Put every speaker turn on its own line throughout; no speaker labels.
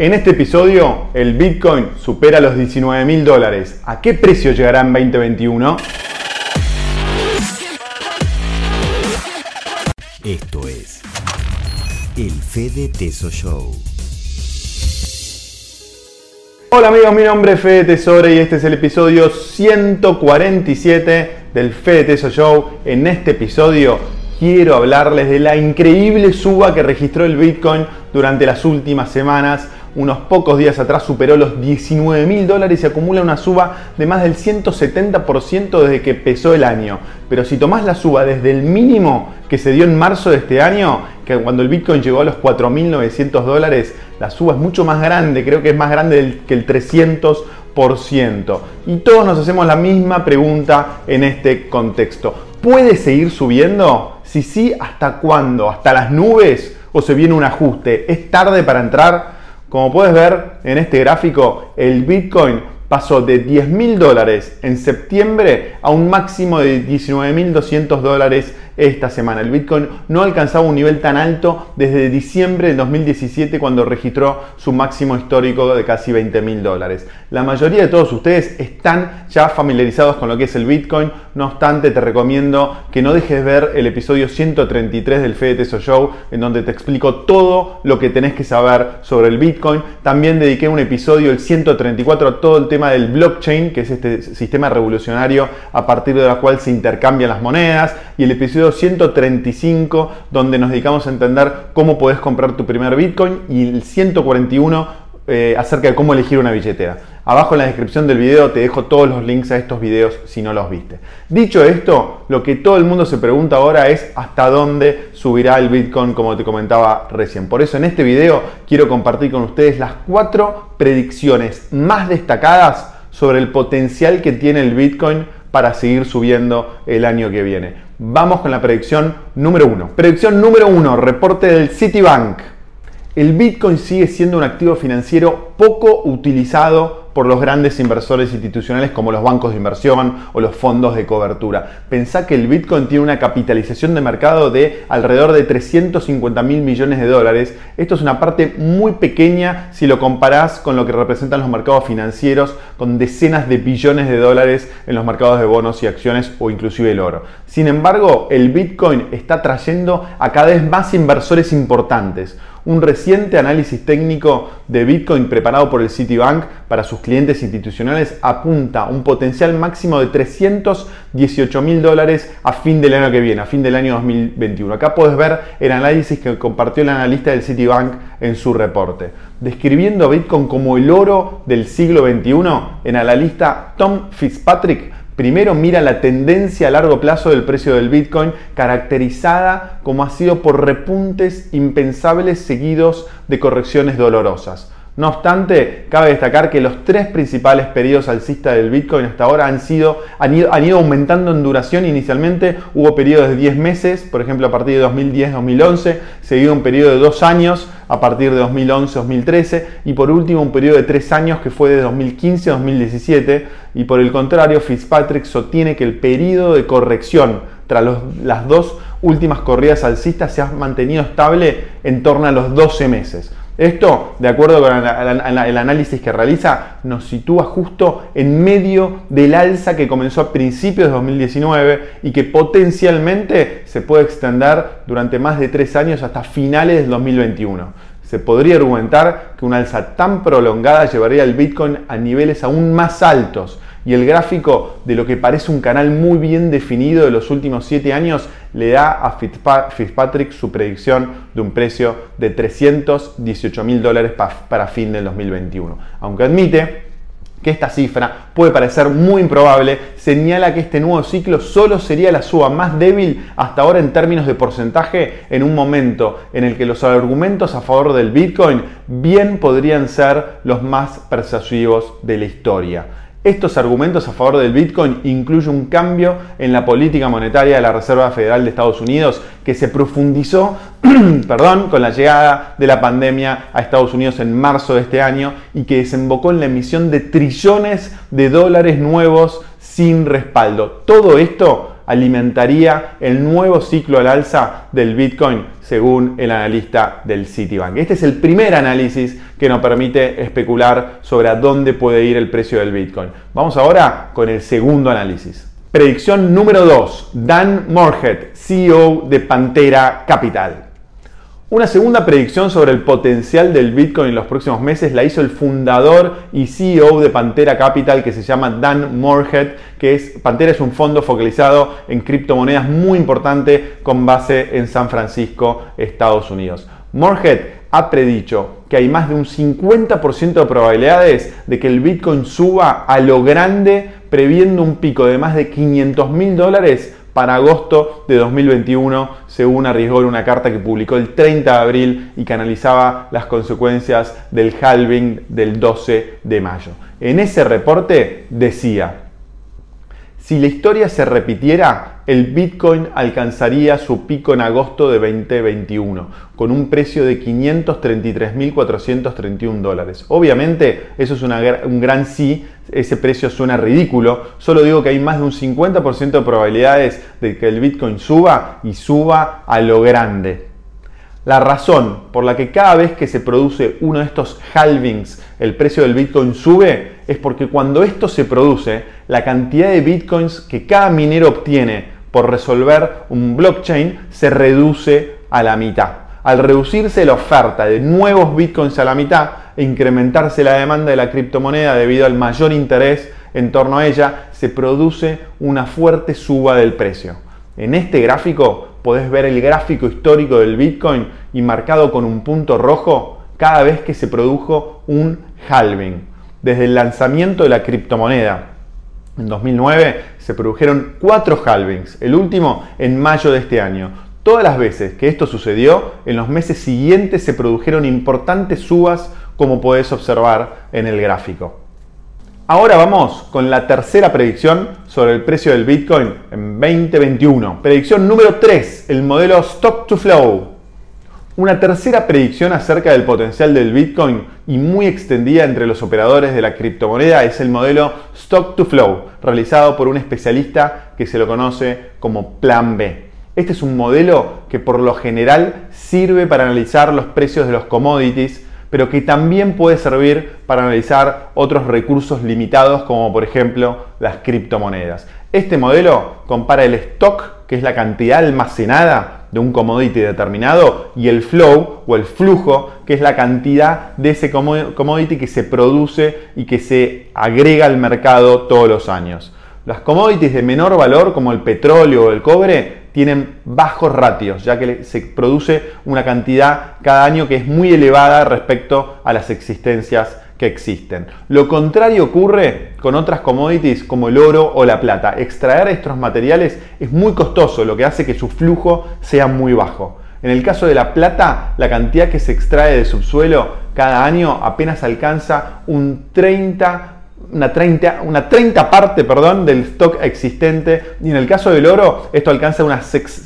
En este episodio, el Bitcoin supera los 19 mil dólares. ¿A qué precio llegará en 2021?
Esto es el Fede Teso Show.
Hola amigos, mi nombre es Fede Tesoro y este es el episodio 147 del Fede Teso Show. En este episodio quiero hablarles de la increíble suba que registró el Bitcoin durante las últimas semanas unos pocos días atrás superó los 19 mil dólares y acumula una suba de más del 170% desde que empezó el año. Pero si tomás la suba desde el mínimo que se dio en marzo de este año, que cuando el Bitcoin llegó a los 4.900 dólares, la suba es mucho más grande, creo que es más grande que el 300%. Y todos nos hacemos la misma pregunta en este contexto. ¿Puede seguir subiendo? Si sí, ¿hasta cuándo? ¿Hasta las nubes? ¿O se viene un ajuste? ¿Es tarde para entrar? Como puedes ver en este gráfico, el Bitcoin pasó de 10 mil dólares en septiembre a un máximo de 19.200 dólares esta semana. El Bitcoin no alcanzaba un nivel tan alto desde diciembre de 2017 cuando registró su máximo histórico de casi 20 mil dólares. La mayoría de todos ustedes están ya familiarizados con lo que es el Bitcoin, no obstante te recomiendo que no dejes ver el episodio 133 del Fede Teso Show en donde te explico todo lo que tenés que saber sobre el Bitcoin. También dediqué un episodio, el 134, a todo el tema del blockchain, que es este sistema revolucionario a partir de la cual se intercambian las monedas, y el episodio 135 donde nos dedicamos a entender cómo podés comprar tu primer Bitcoin y el 141 eh, acerca de cómo elegir una billetera. Abajo en la descripción del video te dejo todos los links a estos videos si no los viste. Dicho esto, lo que todo el mundo se pregunta ahora es hasta dónde subirá el Bitcoin como te comentaba recién. Por eso en este video quiero compartir con ustedes las cuatro predicciones más destacadas sobre el potencial que tiene el Bitcoin para seguir subiendo el año que viene. Vamos con la predicción número uno. Predicción número uno, reporte del Citibank. El Bitcoin sigue siendo un activo financiero poco utilizado por los grandes inversores institucionales como los bancos de inversión o los fondos de cobertura. Pensá que el Bitcoin tiene una capitalización de mercado de alrededor de 350 mil millones de dólares. Esto es una parte muy pequeña si lo comparás con lo que representan los mercados financieros, con decenas de billones de dólares en los mercados de bonos y acciones o inclusive el oro. Sin embargo, el Bitcoin está trayendo a cada vez más inversores importantes. Un reciente análisis técnico de Bitcoin preparado por el Citibank para sus clientes institucionales apunta un potencial máximo de 318 mil dólares a fin del año que viene, a fin del año 2021. Acá puedes ver el análisis que compartió el analista del Citibank en su reporte. Describiendo a Bitcoin como el oro del siglo XXI, en la lista Tom Fitzpatrick Primero mira la tendencia a largo plazo del precio del Bitcoin caracterizada como ha sido por repuntes impensables seguidos de correcciones dolorosas. No obstante, cabe destacar que los tres principales periodos alcistas del Bitcoin hasta ahora han, sido, han, ido, aumentando en duración. Inicialmente hubo periodos de 10 meses, por ejemplo a partir de 2010-2011, seguido un periodo de 2 años a partir de 2011-2013 y por último un periodo de 3 años que fue de 2015-2017 y por el contrario Fitzpatrick sostiene que el periodo de corrección tras las dos últimas corridas alcistas se ha mantenido estable en torno a los 12 meses. Esto, de acuerdo con el análisis que realiza, nos sitúa justo en medio del alza que comenzó a principios de 2019 y que potencialmente se puede extender durante más de tres años hasta finales del 2021. Se podría argumentar que una alza tan prolongada llevaría al Bitcoin a niveles aún más altos y el gráfico de lo que parece un canal muy bien definido de los últimos 7 años le da a Fitzpatrick su predicción de un precio de 318 mil dólares para fin del 2021. Aunque admite que esta cifra puede parecer muy improbable, señala que este nuevo ciclo solo sería la suba más débil hasta ahora en términos de porcentaje en un momento en el que los argumentos a favor del Bitcoin bien podrían ser los más persuasivos de la historia. Estos argumentos a favor del Bitcoin incluyen un cambio en la política monetaria de la Reserva Federal de Estados Unidos que se profundizó perdón, con la llegada de la pandemia a Estados Unidos en marzo de este año y que desembocó en la emisión de trillones de dólares nuevos sin respaldo. Todo esto alimentaría el nuevo ciclo al alza del Bitcoin según el analista del Citibank. Este es el primer análisis que nos permite especular sobre a dónde puede ir el precio del Bitcoin. Vamos ahora con el segundo análisis. Predicción número 2. Dan Moorhead, CEO de Pantera Capital. Una segunda predicción sobre el potencial del Bitcoin en los próximos meses la hizo el fundador y CEO de Pantera Capital que se llama Dan Moorhead, que es Pantera es un fondo focalizado en criptomonedas muy importante con base en San Francisco, Estados Unidos. Moorhead ha predicho que hay más de un 50% de probabilidades de que el Bitcoin suba a lo grande, previendo un pico de más de 500 mil dólares para agosto de 2021, según arriesgó en una carta que publicó el 30 de abril y que analizaba las consecuencias del halving del 12 de mayo. En ese reporte decía, si la historia se repitiera, el Bitcoin alcanzaría su pico en agosto de 2021, con un precio de 533.431 dólares. Obviamente, eso es un gran sí, ese precio suena ridículo, solo digo que hay más de un 50% de probabilidades de que el Bitcoin suba y suba a lo grande. La razón por la que cada vez que se produce uno de estos halvings el precio del Bitcoin sube es porque cuando esto se produce, la cantidad de Bitcoins que cada minero obtiene por resolver un blockchain se reduce a la mitad. Al reducirse la oferta de nuevos Bitcoins a la mitad e incrementarse la demanda de la criptomoneda debido al mayor interés en torno a ella, se produce una fuerte suba del precio. En este gráfico podés ver el gráfico histórico del Bitcoin y marcado con un punto rojo cada vez que se produjo un halving. Desde el lanzamiento de la criptomoneda en 2009 se produjeron cuatro halvings, el último en mayo de este año. Todas las veces que esto sucedió, en los meses siguientes se produjeron importantes subas como podés observar en el gráfico. Ahora vamos con la tercera predicción sobre el precio del Bitcoin en 2021. Predicción número 3, el modelo Stock to Flow. Una tercera predicción acerca del potencial del Bitcoin y muy extendida entre los operadores de la criptomoneda es el modelo Stock to Flow, realizado por un especialista que se lo conoce como Plan B. Este es un modelo que por lo general sirve para analizar los precios de los commodities pero que también puede servir para analizar otros recursos limitados como por ejemplo las criptomonedas. Este modelo compara el stock, que es la cantidad almacenada de un commodity determinado, y el flow o el flujo, que es la cantidad de ese commodity que se produce y que se agrega al mercado todos los años. Las commodities de menor valor como el petróleo o el cobre tienen bajos ratios, ya que se produce una cantidad cada año que es muy elevada respecto a las existencias que existen. Lo contrario ocurre con otras commodities como el oro o la plata. Extraer estos materiales es muy costoso, lo que hace que su flujo sea muy bajo. En el caso de la plata, la cantidad que se extrae de subsuelo cada año apenas alcanza un 30 una 30, una 30 parte perdón, del stock existente y en el caso del oro esto alcanza una,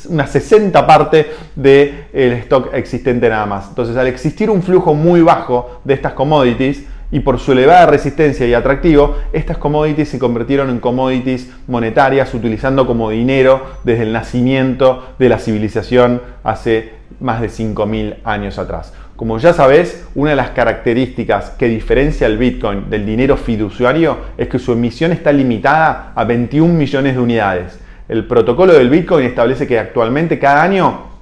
una 60 parte del stock existente nada más. Entonces al existir un flujo muy bajo de estas commodities y por su elevada resistencia y atractivo, estas commodities se convirtieron en commodities monetarias utilizando como dinero desde el nacimiento de la civilización hace más de 5.000 años atrás. Como ya sabes, una de las características que diferencia el Bitcoin del dinero fiduciario es que su emisión está limitada a 21 millones de unidades. El protocolo del Bitcoin establece que actualmente cada año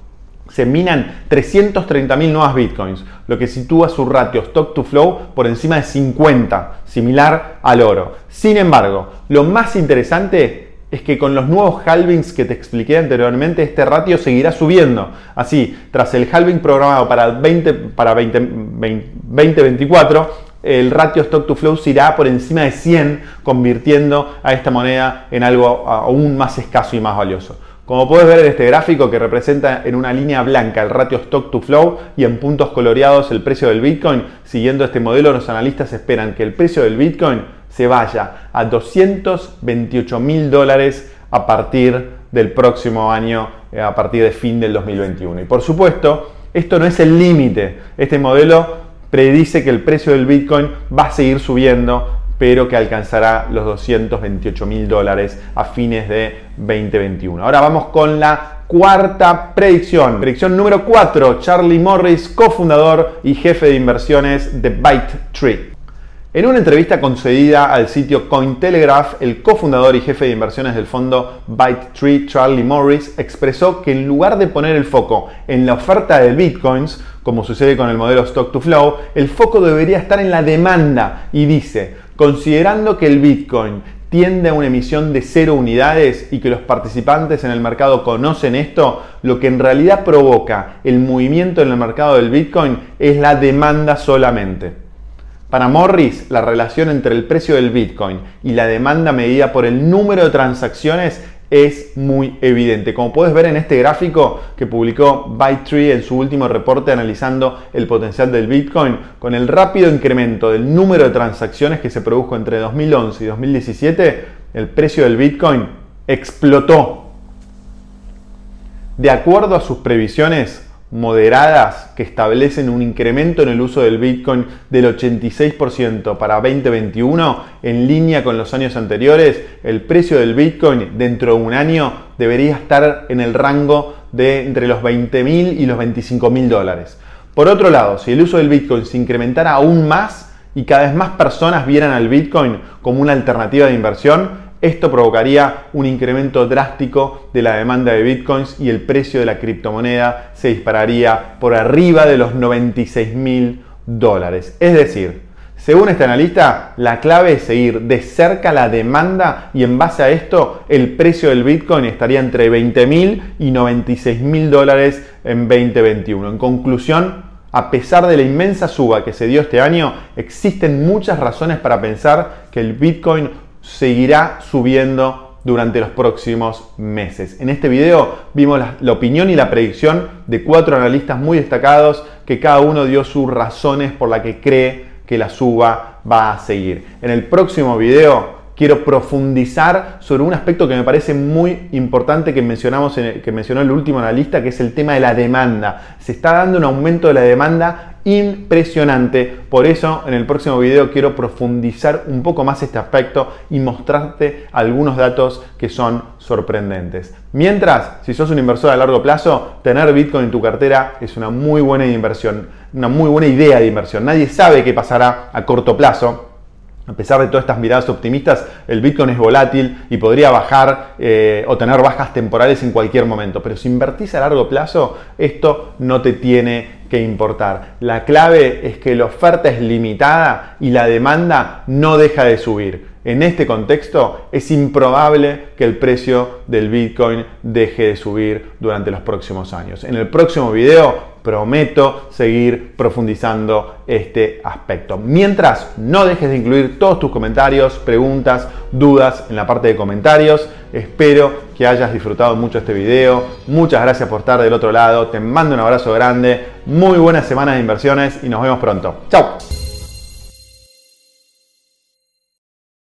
se minan 330.000 nuevas Bitcoins, lo que sitúa su ratio stock to flow por encima de 50, similar al oro. Sin embargo, lo más interesante es que con los nuevos halvings que te expliqué anteriormente, este ratio seguirá subiendo. Así, tras el halving programado para, 20, para 2024, el ratio stock to flow se irá por encima de 100, convirtiendo a esta moneda en algo aún más escaso y más valioso. Como puedes ver en este gráfico que representa en una línea blanca el ratio stock to flow y en puntos coloreados el precio del Bitcoin, siguiendo este modelo los analistas esperan que el precio del Bitcoin se vaya a 228 mil dólares a partir del próximo año, eh, a partir de fin del 2021. Y por supuesto, esto no es el límite. Este modelo predice que el precio del Bitcoin va a seguir subiendo pero que alcanzará los 228 mil dólares a fines de 2021. Ahora vamos con la cuarta predicción. Predicción número 4, Charlie Morris, cofundador y jefe de inversiones de ByteTree. En una entrevista concedida al sitio Cointelegraph, el cofundador y jefe de inversiones del fondo ByteTree, Charlie Morris, expresó que en lugar de poner el foco en la oferta de bitcoins, como sucede con el modelo Stock to Flow, el foco debería estar en la demanda y dice, considerando que el bitcoin tiende a una emisión de cero unidades y que los participantes en el mercado conocen esto, lo que en realidad provoca el movimiento en el mercado del Bitcoin es la demanda solamente. Para Morris, la relación entre el precio del Bitcoin y la demanda medida por el número de transacciones es muy evidente. Como puedes ver en este gráfico que publicó ByteTree en su último reporte analizando el potencial del Bitcoin, con el rápido incremento del número de transacciones que se produjo entre 2011 y 2017, el precio del Bitcoin explotó. De acuerdo a sus previsiones, moderadas que establecen un incremento en el uso del Bitcoin del 86% para 2021 en línea con los años anteriores, el precio del Bitcoin dentro de un año debería estar en el rango de entre los 20 mil y los 25 mil dólares. Por otro lado, si el uso del Bitcoin se incrementara aún más y cada vez más personas vieran al Bitcoin como una alternativa de inversión, esto provocaría un incremento drástico de la demanda de bitcoins y el precio de la criptomoneda se dispararía por arriba de los 96 mil dólares. Es decir, según este analista, la clave es seguir de cerca la demanda y en base a esto el precio del Bitcoin estaría entre 20 mil y 96 mil dólares en 2021. En conclusión, a pesar de la inmensa suba que se dio este año, existen muchas razones para pensar que el Bitcoin seguirá subiendo durante los próximos meses. En este video vimos la, opinión y la predicción de cuatro analistas muy destacados que cada uno dio sus razones por la que cree que la suba va a seguir. En el próximo video quiero profundizar sobre un aspecto que me parece muy importante que, mencionamos que mencionó el último analista, que es el tema de la demanda. Se está dando un aumento de la demanda impresionante. Por eso en el próximo video quiero profundizar un poco más este aspecto y mostrarte algunos datos que son sorprendentes. Mientras, si sos un inversor a largo plazo, tener Bitcoin en tu cartera es una muy buena inversión, una muy buena idea de inversión. Nadie sabe qué pasará a corto plazo a pesar de todas estas miradas optimistas, el Bitcoin es volátil y podría bajar eh, o tener bajas temporales en cualquier momento. Pero si invertís a largo plazo, esto no te tiene que importar. La clave es que la oferta es limitada y la demanda no deja de subir. En este contexto es improbable que el precio del Bitcoin deje de subir durante los próximos años. En el próximo video prometo seguir profundizando este aspecto. Mientras, no dejes de incluir todos tus comentarios, preguntas, dudas en la parte de comentarios. Espero que hayas disfrutado mucho este video. Muchas gracias por estar del otro lado. Te mando un abrazo grande. Muy buena semana de inversiones y nos vemos pronto. Chao.